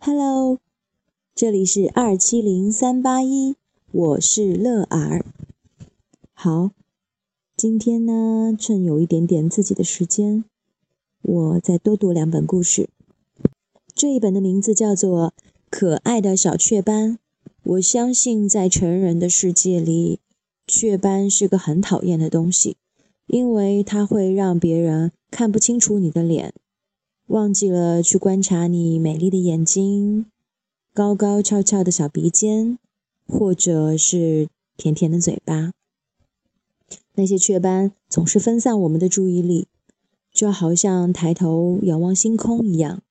Hello，这里是二七零三八一，我是乐尔。好，今天呢，趁有一点点自己的时间，我再多读两本故事。这一本的名字叫做《可爱的小雀斑》。我相信，在成人的世界里，雀斑是个很讨厌的东西，因为它会让别人看不清楚你的脸，忘记了去观察你美丽的眼睛、高高翘翘的小鼻尖，或者是甜甜的嘴巴。那些雀斑总是分散我们的注意力，就好像抬头仰望星空一样。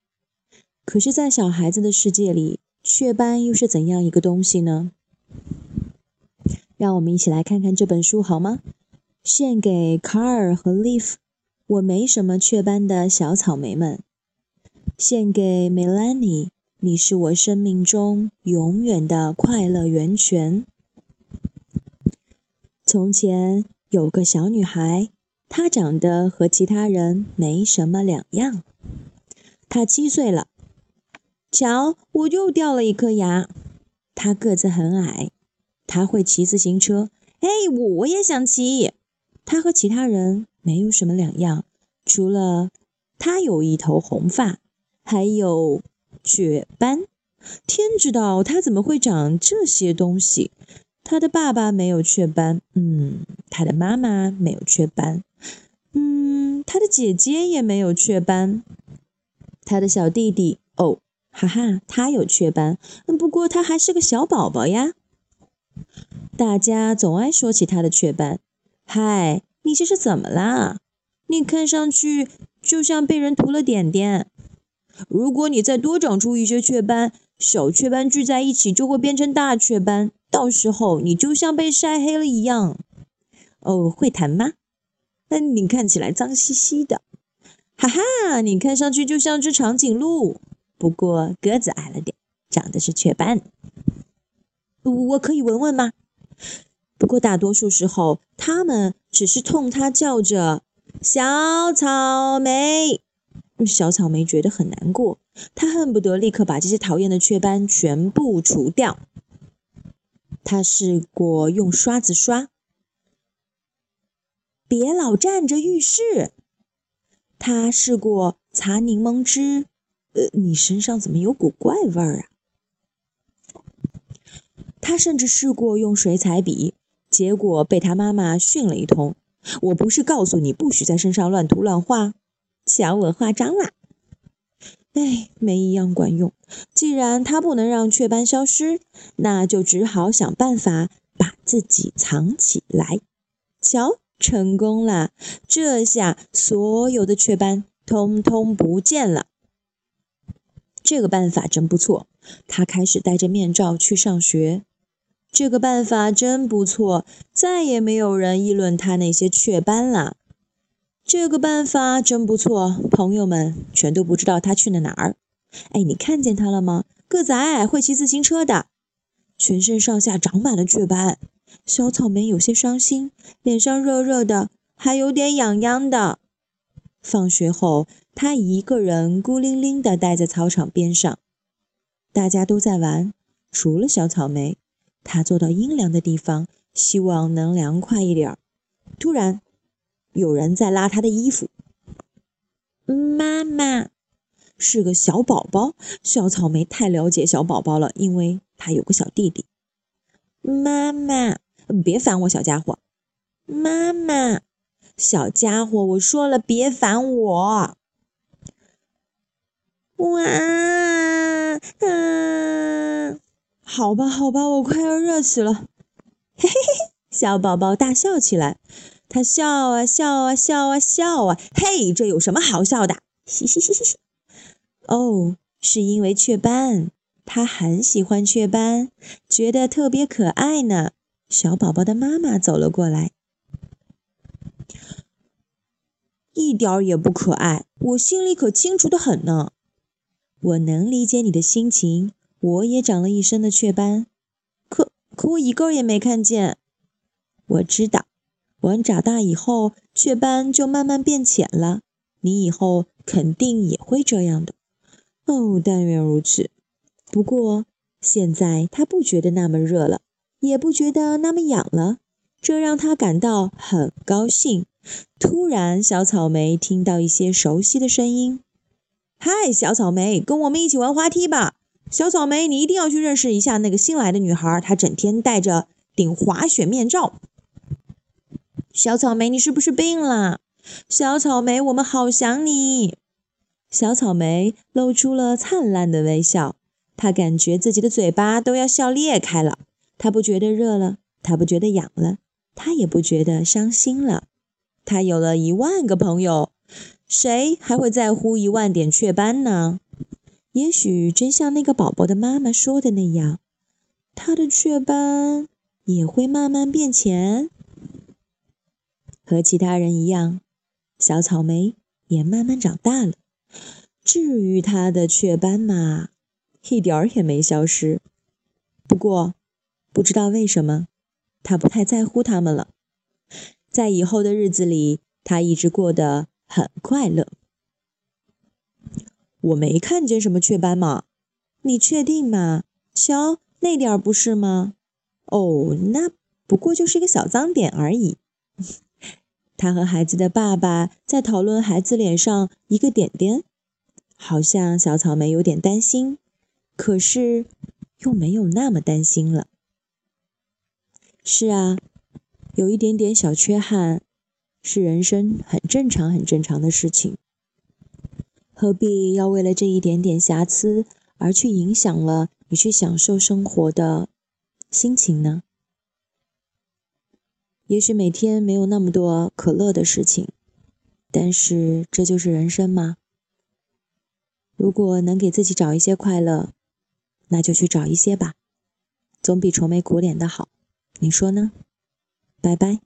可是，在小孩子的世界里，雀斑又是怎样一个东西呢？让我们一起来看看这本书好吗？献给卡尔和 Leaf，我没什么雀斑的小草莓们。献给 Melanie，你是我生命中永远的快乐源泉。从前有个小女孩，她长得和其他人没什么两样。她七岁了。瞧，我又掉了一颗牙。他个子很矮，他会骑自行车。哎，我也想骑。他和其他人没有什么两样，除了他有一头红发，还有雀斑。天知道他怎么会长这些东西。他的爸爸没有雀斑，嗯，他的妈妈没有雀斑，嗯，他的姐姐也没有雀斑，他的小弟弟哦。哈哈，他有雀斑，不过他还是个小宝宝呀。大家总爱说起他的雀斑。嗨，你这是怎么啦？你看上去就像被人涂了点点。如果你再多长出一些雀斑，小雀斑聚在一起就会变成大雀斑，到时候你就像被晒黑了一样。哦，会弹吗？那你看起来脏兮兮的。哈哈，你看上去就像只长颈鹿。不过个子矮了点，长的是雀斑。我可以闻闻吗？不过大多数时候，他们只是冲他叫着“小草莓”。小草莓觉得很难过，他恨不得立刻把这些讨厌的雀斑全部除掉。他试过用刷子刷，别老站着浴室。他试过擦柠檬汁。呃，你身上怎么有股怪味儿啊？他甚至试过用水彩笔，结果被他妈妈训了一通。我不是告诉你不许在身上乱涂乱画？瞧我画脏了！哎，没一样管用。既然他不能让雀斑消失，那就只好想办法把自己藏起来。瞧，成功了！这下所有的雀斑通通不见了。这个办法真不错，他开始戴着面罩去上学。这个办法真不错，再也没有人议论他那些雀斑了。这个办法真不错，朋友们全都不知道他去了哪儿。哎，你看见他了吗？个子矮矮，会骑自行车的，全身上下长满了雀斑。小草莓有些伤心，脸上热热的，还有点痒痒的。放学后。他一个人孤零零地待在操场边上，大家都在玩，除了小草莓。他坐到阴凉的地方，希望能凉快一点。突然，有人在拉他的衣服。妈妈是个小宝宝，小草莓太了解小宝宝了，因为他有个小弟弟。妈妈，别烦我，小家伙。妈妈，小家伙，我说了，别烦我。哇，嗯，好吧，好吧，我快要热死了。嘿嘿嘿，小宝宝大笑起来，他笑啊笑啊笑啊笑啊，嘿，这有什么好笑的？嘻嘻嘻嘻嘻。哦，是因为雀斑，他很喜欢雀斑，觉得特别可爱呢。小宝宝的妈妈走了过来，一点儿也不可爱，我心里可清楚的很呢。我能理解你的心情，我也长了一身的雀斑，可可我一个也没看见。我知道，我长大以后雀斑就慢慢变浅了，你以后肯定也会这样的。哦，但愿如此。不过现在他不觉得那么热了，也不觉得那么痒了，这让他感到很高兴。突然，小草莓听到一些熟悉的声音。嗨，小草莓，跟我们一起玩滑梯吧！小草莓，你一定要去认识一下那个新来的女孩，她整天戴着顶滑雪面罩。小草莓，你是不是病了？小草莓，我们好想你。小草莓露出了灿烂的微笑，她感觉自己的嘴巴都要笑裂开了。她不觉得热了，她不觉得痒了，他也不觉得伤心了。他有了一万个朋友。谁还会在乎一万点雀斑呢？也许真像那个宝宝的妈妈说的那样，他的雀斑也会慢慢变浅，和其他人一样，小草莓也慢慢长大了。至于他的雀斑嘛，一点儿也没消失。不过，不知道为什么，他不太在乎他们了。在以后的日子里，他一直过得。很快乐，我没看见什么雀斑嘛？你确定吗？瞧那点儿不是吗？哦，那不过就是一个小脏点而已。他和孩子的爸爸在讨论孩子脸上一个点点，好像小草莓有点担心，可是又没有那么担心了。是啊，有一点点小缺憾。是人生很正常、很正常的事情，何必要为了这一点点瑕疵而去影响了你去享受生活的心情呢？也许每天没有那么多可乐的事情，但是这就是人生吗？如果能给自己找一些快乐，那就去找一些吧，总比愁眉苦脸的好。你说呢？拜拜。